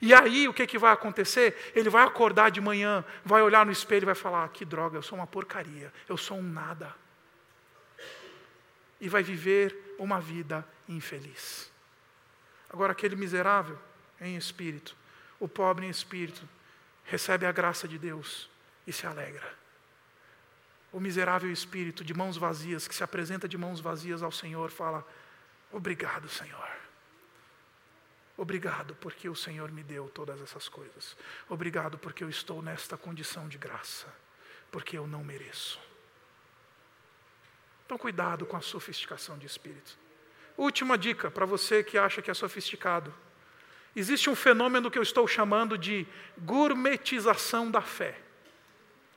E aí o que, que vai acontecer? Ele vai acordar de manhã, vai olhar no espelho e vai falar: ah, que droga, eu sou uma porcaria, eu sou um nada e vai viver uma vida infeliz. Agora, aquele miserável em espírito, o pobre em espírito, recebe a graça de Deus e se alegra. O miserável espírito de mãos vazias, que se apresenta de mãos vazias ao Senhor, fala: Obrigado, Senhor. Obrigado porque o Senhor me deu todas essas coisas. Obrigado porque eu estou nesta condição de graça, porque eu não mereço. Então, cuidado com a sofisticação de espírito. Última dica para você que acha que é sofisticado. Existe um fenômeno que eu estou chamando de gourmetização da fé.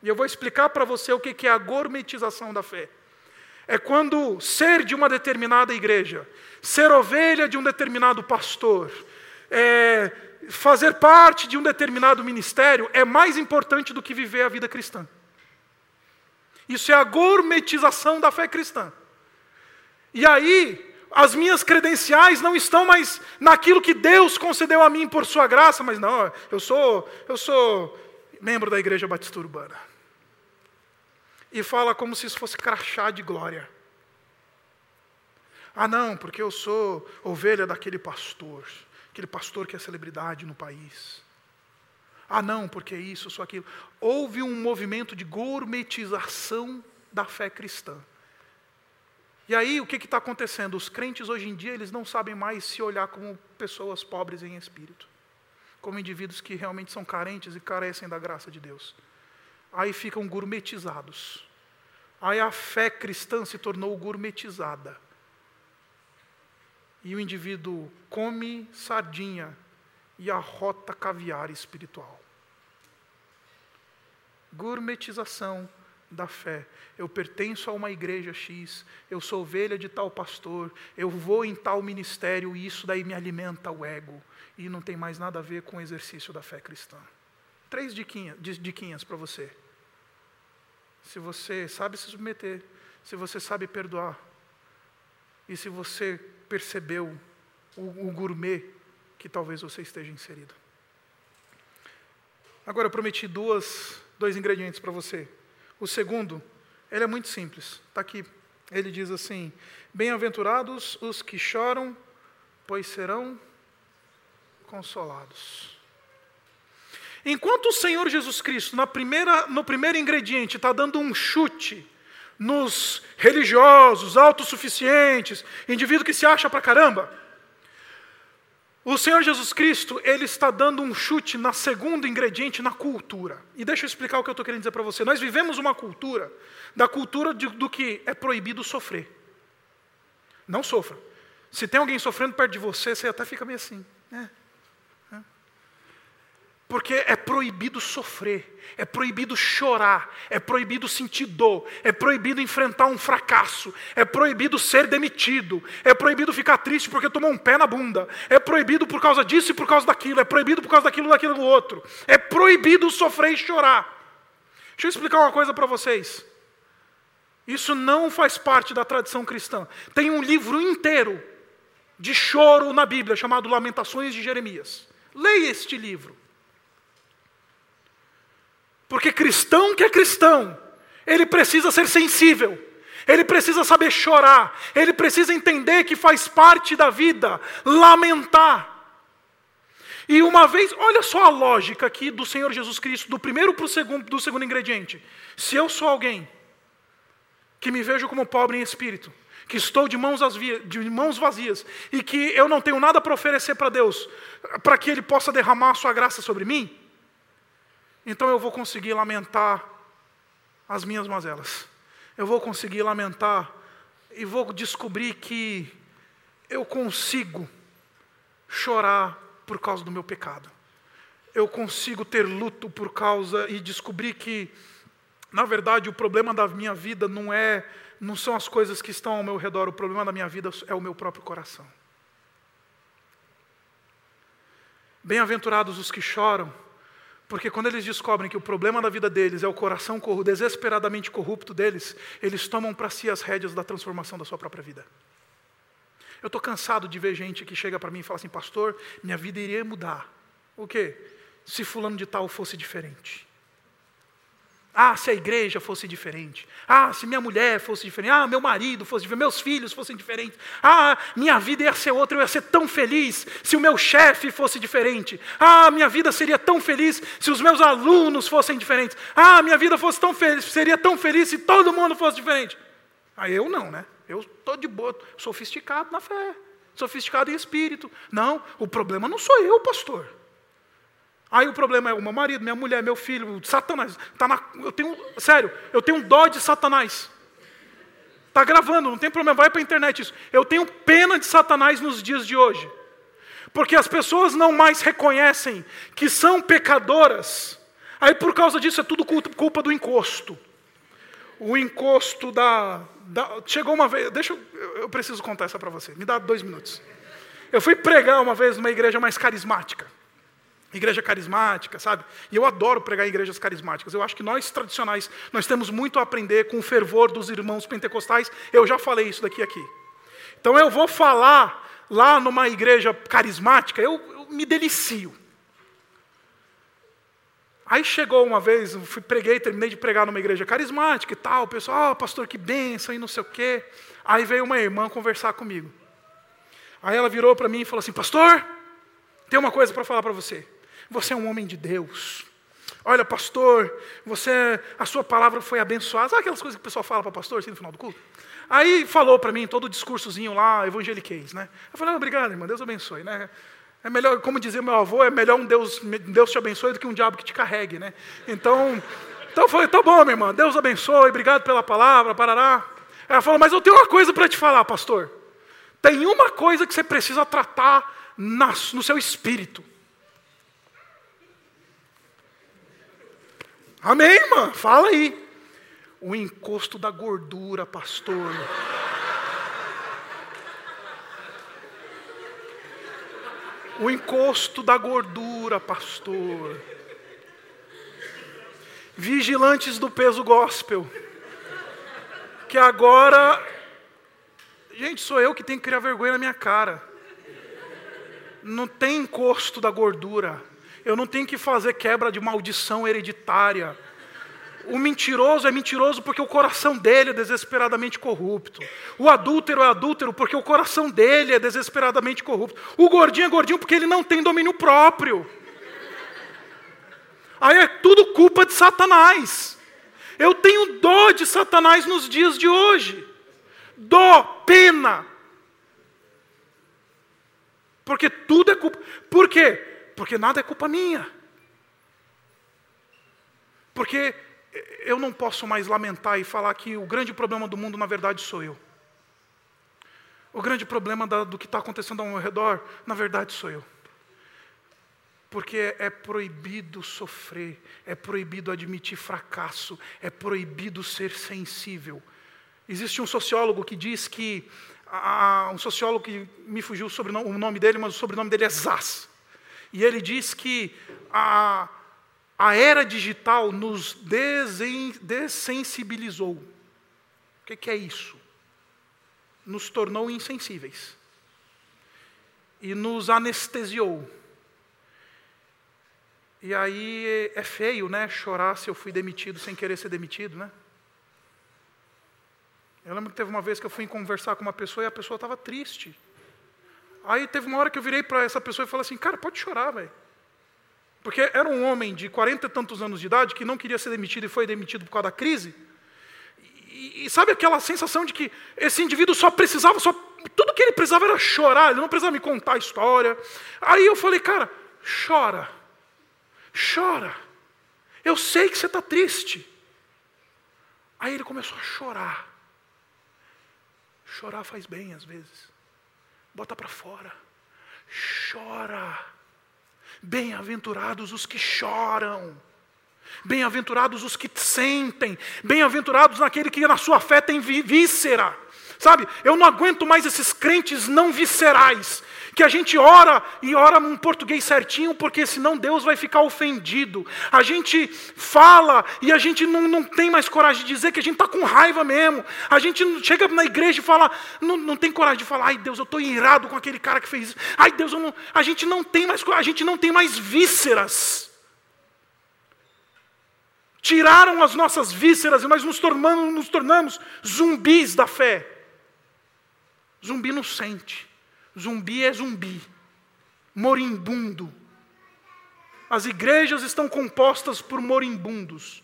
E eu vou explicar para você o que é a gourmetização da fé. É quando ser de uma determinada igreja, ser ovelha de um determinado pastor, é, fazer parte de um determinado ministério é mais importante do que viver a vida cristã. Isso é a gourmetização da fé cristã. E aí, as minhas credenciais não estão mais naquilo que Deus concedeu a mim por sua graça, mas não, eu sou, eu sou membro da Igreja Batista Urbana. E fala como se isso fosse crachá de glória. Ah, não, porque eu sou ovelha daquele pastor, aquele pastor que é celebridade no país. Ah, não, porque isso, só aquilo. Houve um movimento de gourmetização da fé cristã. E aí o que está acontecendo? Os crentes hoje em dia eles não sabem mais se olhar como pessoas pobres em espírito, como indivíduos que realmente são carentes e carecem da graça de Deus. Aí ficam gourmetizados. Aí a fé cristã se tornou gourmetizada. E o indivíduo come sardinha e arrota caviar espiritual. Gourmetização da fé. Eu pertenço a uma igreja X, eu sou ovelha de tal pastor, eu vou em tal ministério e isso daí me alimenta o ego. E não tem mais nada a ver com o exercício da fé cristã. Três diquinhas, diquinhas para você. Se você sabe se submeter, se você sabe perdoar, e se você percebeu o, o gourmet que talvez você esteja inserido. Agora eu prometi duas, dois ingredientes para você. O segundo, ele é muito simples. Está aqui. Ele diz assim: Bem-aventurados os que choram, pois serão consolados. Enquanto o Senhor Jesus Cristo, na primeira, no primeiro ingrediente, está dando um chute nos religiosos, autossuficientes, indivíduo que se acha pra caramba, o Senhor Jesus Cristo, ele está dando um chute na segundo ingrediente, na cultura. E deixa eu explicar o que eu estou querendo dizer para você. Nós vivemos uma cultura, da cultura de, do que é proibido sofrer. Não sofra. Se tem alguém sofrendo perto de você, você até fica meio assim. Né? Porque é proibido sofrer, é proibido chorar, é proibido sentir dor, é proibido enfrentar um fracasso, é proibido ser demitido, é proibido ficar triste porque tomou um pé na bunda, é proibido por causa disso e por causa daquilo, é proibido por causa daquilo, daquilo do outro, é proibido sofrer e chorar. Deixa eu explicar uma coisa para vocês. Isso não faz parte da tradição cristã. Tem um livro inteiro de choro na Bíblia chamado Lamentações de Jeremias. Leia este livro. Porque cristão que é cristão, ele precisa ser sensível, ele precisa saber chorar, ele precisa entender que faz parte da vida lamentar. E uma vez, olha só a lógica aqui do Senhor Jesus Cristo, do primeiro para o segundo, do segundo ingrediente. Se eu sou alguém que me vejo como pobre em espírito, que estou de mãos, de mãos vazias e que eu não tenho nada para oferecer para Deus, para que Ele possa derramar a sua graça sobre mim, então eu vou conseguir lamentar as minhas mazelas. Eu vou conseguir lamentar e vou descobrir que eu consigo chorar por causa do meu pecado. Eu consigo ter luto por causa e descobrir que, na verdade, o problema da minha vida não é, não são as coisas que estão ao meu redor. O problema da minha vida é o meu próprio coração. Bem-aventurados os que choram, porque quando eles descobrem que o problema da vida deles é o coração desesperadamente corrupto deles, eles tomam para si as rédeas da transformação da sua própria vida. Eu estou cansado de ver gente que chega para mim e fala assim, pastor, minha vida iria mudar. O quê? Se fulano de tal fosse diferente. Ah, se a igreja fosse diferente. Ah, se minha mulher fosse diferente. Ah, meu marido fosse diferente. Meus filhos fossem diferentes. Ah, minha vida ia ser outra. Eu ia ser tão feliz se o meu chefe fosse diferente. Ah, minha vida seria tão feliz se os meus alunos fossem diferentes. Ah, minha vida fosse tão feliz, seria tão feliz se todo mundo fosse diferente. Ah, eu não, né? Eu estou de boa, sofisticado na fé, sofisticado em espírito. Não, o problema não sou eu, pastor. Aí o problema é o meu marido, minha mulher, meu filho, Satanás. Tá na, eu tenho, sério, eu tenho dó de Satanás. Está gravando, não tem problema, vai para a internet isso. Eu tenho pena de Satanás nos dias de hoje. Porque as pessoas não mais reconhecem que são pecadoras. Aí por causa disso é tudo culpa do encosto. O encosto da. da chegou uma vez. Deixa eu. Eu preciso contar essa para você. Me dá dois minutos. Eu fui pregar uma vez numa igreja mais carismática. Igreja carismática, sabe? E eu adoro pregar em igrejas carismáticas. Eu acho que nós tradicionais, nós temos muito a aprender com o fervor dos irmãos pentecostais. Eu já falei isso daqui aqui. Então eu vou falar lá numa igreja carismática, eu, eu me delicio. Aí chegou uma vez, eu fui, preguei, terminei de pregar numa igreja carismática e tal, o pessoal, oh, pastor, que benção, e não sei o quê. Aí veio uma irmã conversar comigo. Aí ela virou para mim e falou assim, pastor, tem uma coisa para falar para você. Você é um homem de Deus. Olha, pastor, você, a sua palavra foi abençoada. Sabe aquelas coisas que o pessoal fala para pastor assim no final do culto? Aí falou para mim todo o discursozinho lá, evangeliquez, né? Eu falei, ah, obrigado, irmã, Deus abençoe, né? É melhor, como dizia meu avô, é melhor um Deus, Deus te abençoe do que um diabo que te carregue, né? Então, então eu falei, tá bom, minha irmã, Deus abençoe, obrigado pela palavra, parará. Ela falou, mas eu tenho uma coisa para te falar, pastor. Tem uma coisa que você precisa tratar no seu espírito. Amém, irmã? Fala aí. O encosto da gordura, pastor. O encosto da gordura, pastor. Vigilantes do peso gospel. Que agora. Gente, sou eu que tenho que criar vergonha na minha cara. Não tem encosto da gordura. Eu não tenho que fazer quebra de maldição hereditária. O mentiroso é mentiroso porque o coração dele é desesperadamente corrupto. O adúltero é adúltero porque o coração dele é desesperadamente corrupto. O gordinho é gordinho porque ele não tem domínio próprio. Aí é tudo culpa de Satanás. Eu tenho dó de Satanás nos dias de hoje. Dó, pena. Porque tudo é culpa. Por quê? Porque nada é culpa minha. Porque eu não posso mais lamentar e falar que o grande problema do mundo, na verdade, sou eu. O grande problema do que está acontecendo ao meu redor, na verdade, sou eu. Porque é proibido sofrer, é proibido admitir fracasso, é proibido ser sensível. Existe um sociólogo que diz que, um sociólogo que me fugiu o nome dele, mas o sobrenome dele é Zaz. E ele diz que a, a era digital nos dessensibilizou. O que, que é isso? Nos tornou insensíveis. E nos anestesiou. E aí é feio, né? Chorar se eu fui demitido sem querer ser demitido, né? Eu lembro que teve uma vez que eu fui conversar com uma pessoa e a pessoa estava triste. Aí teve uma hora que eu virei para essa pessoa e falei assim: Cara, pode chorar, velho. Porque era um homem de quarenta e tantos anos de idade que não queria ser demitido e foi demitido por causa da crise. E, e, sabe aquela sensação de que esse indivíduo só precisava, só tudo que ele precisava era chorar, ele não precisava me contar a história. Aí eu falei, cara, chora, chora. Eu sei que você está triste. Aí ele começou a chorar. Chorar faz bem às vezes. Bota para fora. Chora. Bem-aventurados os que choram. Bem-aventurados os que sentem. Bem-aventurados naquele que na sua fé tem víscera. Sabe, eu não aguento mais esses crentes não viscerais, que a gente ora e ora um português certinho, porque senão Deus vai ficar ofendido. A gente fala e a gente não, não tem mais coragem de dizer que a gente está com raiva mesmo. A gente chega na igreja e fala, não, não tem coragem de falar, ai Deus, eu estou irado com aquele cara que fez isso. Ai Deus, a gente não tem mais a gente não tem mais vísceras. Tiraram as nossas vísceras, mas nos tornamos, nos tornamos zumbis da fé. Zumbi não sente. Zumbi é zumbi. Moribundo. As igrejas estão compostas por moribundos.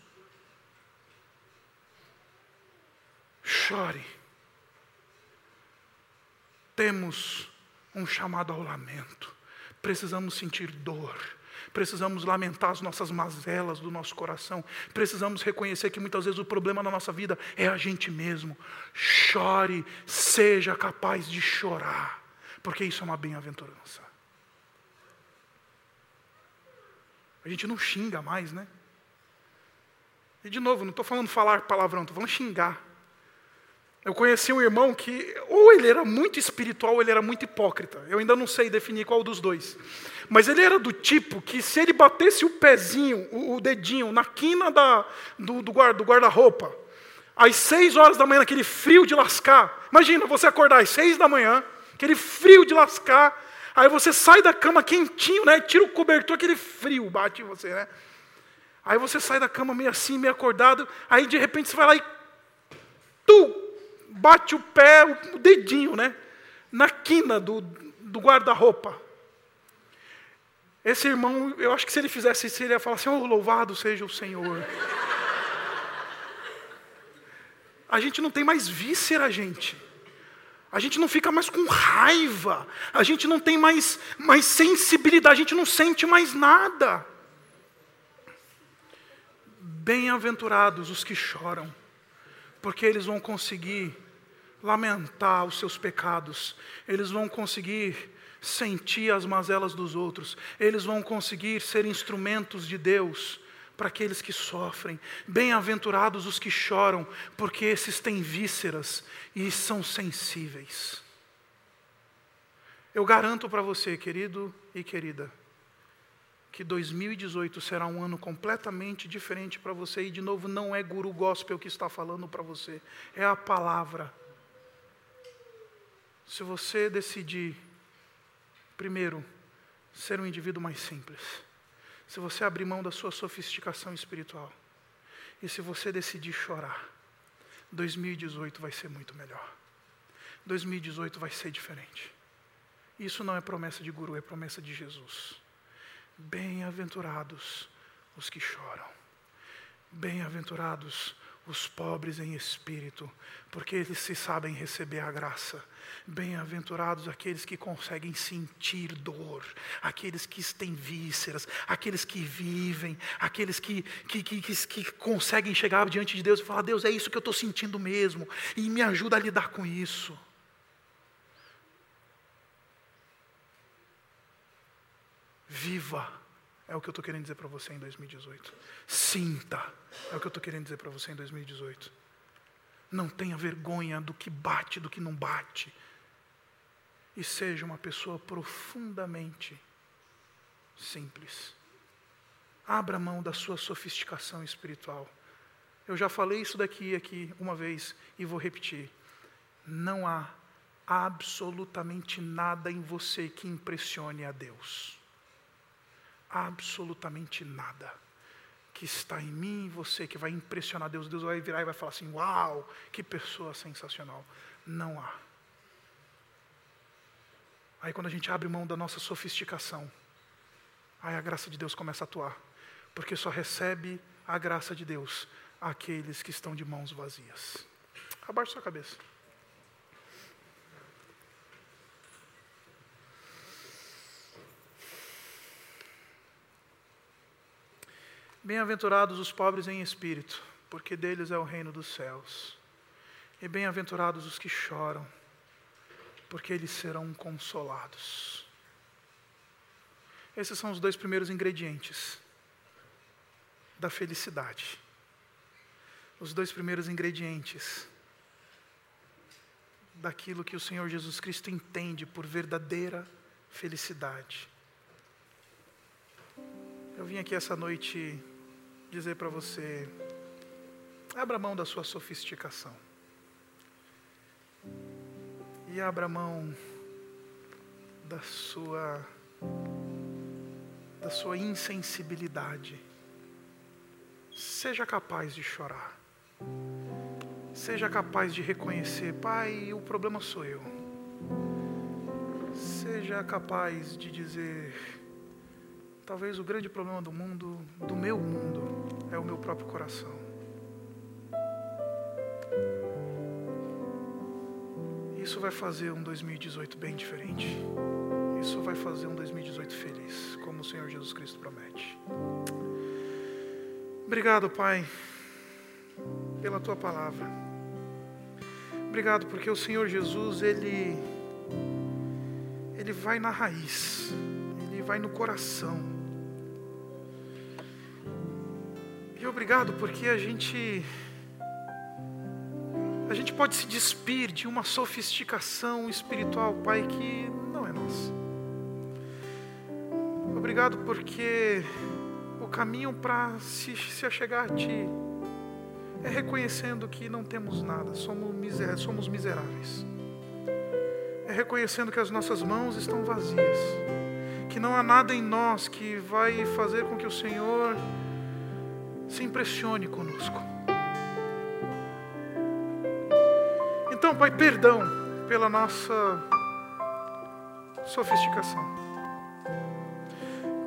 Chore. Temos um chamado ao lamento. Precisamos sentir dor precisamos lamentar as nossas mazelas do nosso coração, precisamos reconhecer que muitas vezes o problema na nossa vida é a gente mesmo. Chore, seja capaz de chorar, porque isso é uma bem-aventurança. A gente não xinga mais, né? E de novo, não estou falando falar palavrão, estou falando xingar. Eu conheci um irmão que, ou ele era muito espiritual, ou ele era muito hipócrita. Eu ainda não sei definir qual dos dois. Mas ele era do tipo que, se ele batesse o pezinho, o, dedinho, na quina da, do, do guarda-roupa, às seis horas da manhã, aquele frio de lascar. Imagina você acordar às seis da manhã, aquele frio de lascar. Aí você sai da cama quentinho, né? Tira o cobertor, aquele frio bate em você, né? Aí você sai da cama meio assim, meio acordado. Aí de repente você vai lá e. Tu! bate o pé, o dedinho, né? Na quina do, do guarda-roupa. Esse irmão, eu acho que se ele fizesse isso, ele ia falar assim: oh, louvado seja o Senhor. a gente não tem mais víscera, gente. A gente não fica mais com raiva, a gente não tem mais, mais sensibilidade, a gente não sente mais nada. Bem-aventurados os que choram, porque eles vão conseguir lamentar os seus pecados, eles vão conseguir sentir as mazelas dos outros, eles vão conseguir ser instrumentos de Deus para aqueles que sofrem. Bem-aventurados os que choram, porque esses têm vísceras e são sensíveis. Eu garanto para você, querido e querida, que 2018 será um ano completamente diferente para você, e de novo, não é guru gospel que está falando para você, é a palavra. Se você decidir, primeiro, ser um indivíduo mais simples, se você abrir mão da sua sofisticação espiritual, e se você decidir chorar, 2018 vai ser muito melhor. 2018 vai ser diferente. Isso não é promessa de guru, é promessa de Jesus. Bem-aventurados os que choram. Bem-aventurados os pobres em espírito, porque eles se sabem receber a graça. Bem-aventurados aqueles que conseguem sentir dor, aqueles que têm vísceras, aqueles que vivem, aqueles que, que, que, que, que conseguem chegar diante de Deus e falar: Deus, é isso que eu estou sentindo mesmo, e me ajuda a lidar com isso. Viva é o que eu estou querendo dizer para você em 2018. Sinta. É o que eu estou querendo dizer para você em 2018. Não tenha vergonha do que bate, do que não bate. E seja uma pessoa profundamente simples. Abra mão da sua sofisticação espiritual. Eu já falei isso daqui aqui uma vez e vou repetir. Não há absolutamente nada em você que impressione a Deus absolutamente nada que está em mim e você que vai impressionar Deus. Deus vai virar e vai falar assim: Uau, que pessoa sensacional. Não há. Aí quando a gente abre mão da nossa sofisticação, aí a graça de Deus começa a atuar. Porque só recebe a graça de Deus aqueles que estão de mãos vazias. Abaixe sua cabeça. Bem-aventurados os pobres em espírito, porque deles é o reino dos céus. E bem-aventurados os que choram, porque eles serão consolados. Esses são os dois primeiros ingredientes da felicidade. Os dois primeiros ingredientes daquilo que o Senhor Jesus Cristo entende por verdadeira felicidade. Eu vim aqui essa noite dizer para você: abra mão da sua sofisticação. E abra mão da sua da sua insensibilidade. Seja capaz de chorar. Seja capaz de reconhecer, Pai, o problema sou eu. Seja capaz de dizer, Talvez o grande problema do mundo, do meu mundo, é o meu próprio coração. Isso vai fazer um 2018 bem diferente. Isso vai fazer um 2018 feliz, como o Senhor Jesus Cristo promete. Obrigado, Pai, pela tua palavra. Obrigado porque o Senhor Jesus, ele ele vai na raiz, ele vai no coração. Obrigado porque a gente a gente pode se despir de uma sofisticação espiritual, Pai, que não é nossa. Obrigado porque o caminho para se, se achegar a Ti é reconhecendo que não temos nada, somos, miser, somos miseráveis. É reconhecendo que as nossas mãos estão vazias, que não há nada em nós que vai fazer com que o Senhor se impressione conosco. Então, Pai, perdão pela nossa sofisticação.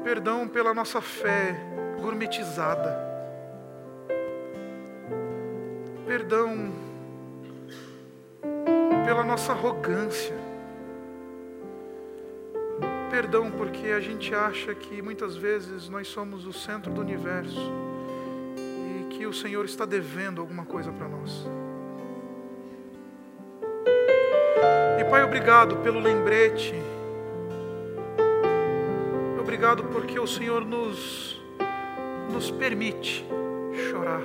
Perdão pela nossa fé gourmetizada. Perdão pela nossa arrogância. Perdão porque a gente acha que muitas vezes nós somos o centro do universo que o Senhor está devendo alguma coisa para nós. E Pai, obrigado pelo lembrete. Obrigado porque o Senhor nos nos permite chorar.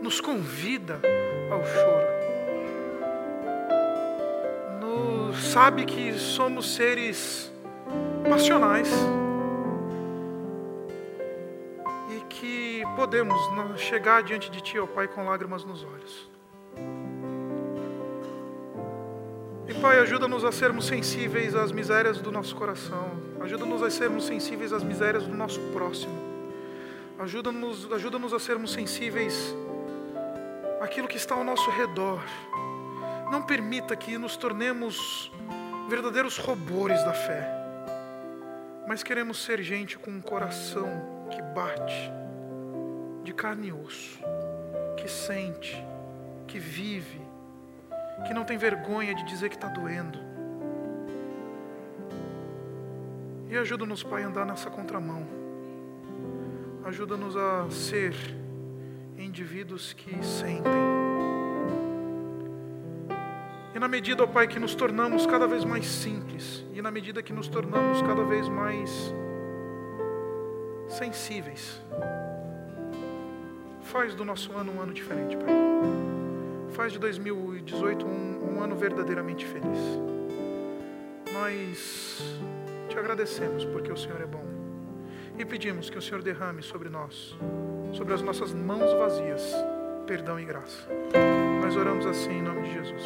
Nos convida ao choro. Nos sabe que somos seres passionais podemos chegar diante de Ti, ó Pai, com lágrimas nos olhos. E Pai, ajuda-nos a sermos sensíveis às misérias do nosso coração, ajuda-nos a sermos sensíveis às misérias do nosso próximo, ajuda-nos ajuda -nos a sermos sensíveis àquilo que está ao nosso redor. Não permita que nos tornemos verdadeiros robôs da fé mas queremos ser gente com um coração que bate, de carne e osso, que sente, que vive, que não tem vergonha de dizer que está doendo. E ajuda-nos, Pai, a andar nessa contramão. Ajuda-nos a ser indivíduos que sentem e na medida, ó Pai, que nos tornamos cada vez mais simples, e na medida que nos tornamos cada vez mais sensíveis, faz do nosso ano um ano diferente, Pai. Faz de 2018 um, um ano verdadeiramente feliz. Nós te agradecemos porque o Senhor é bom e pedimos que o Senhor derrame sobre nós, sobre as nossas mãos vazias, perdão e graça. Nós oramos assim em nome de Jesus.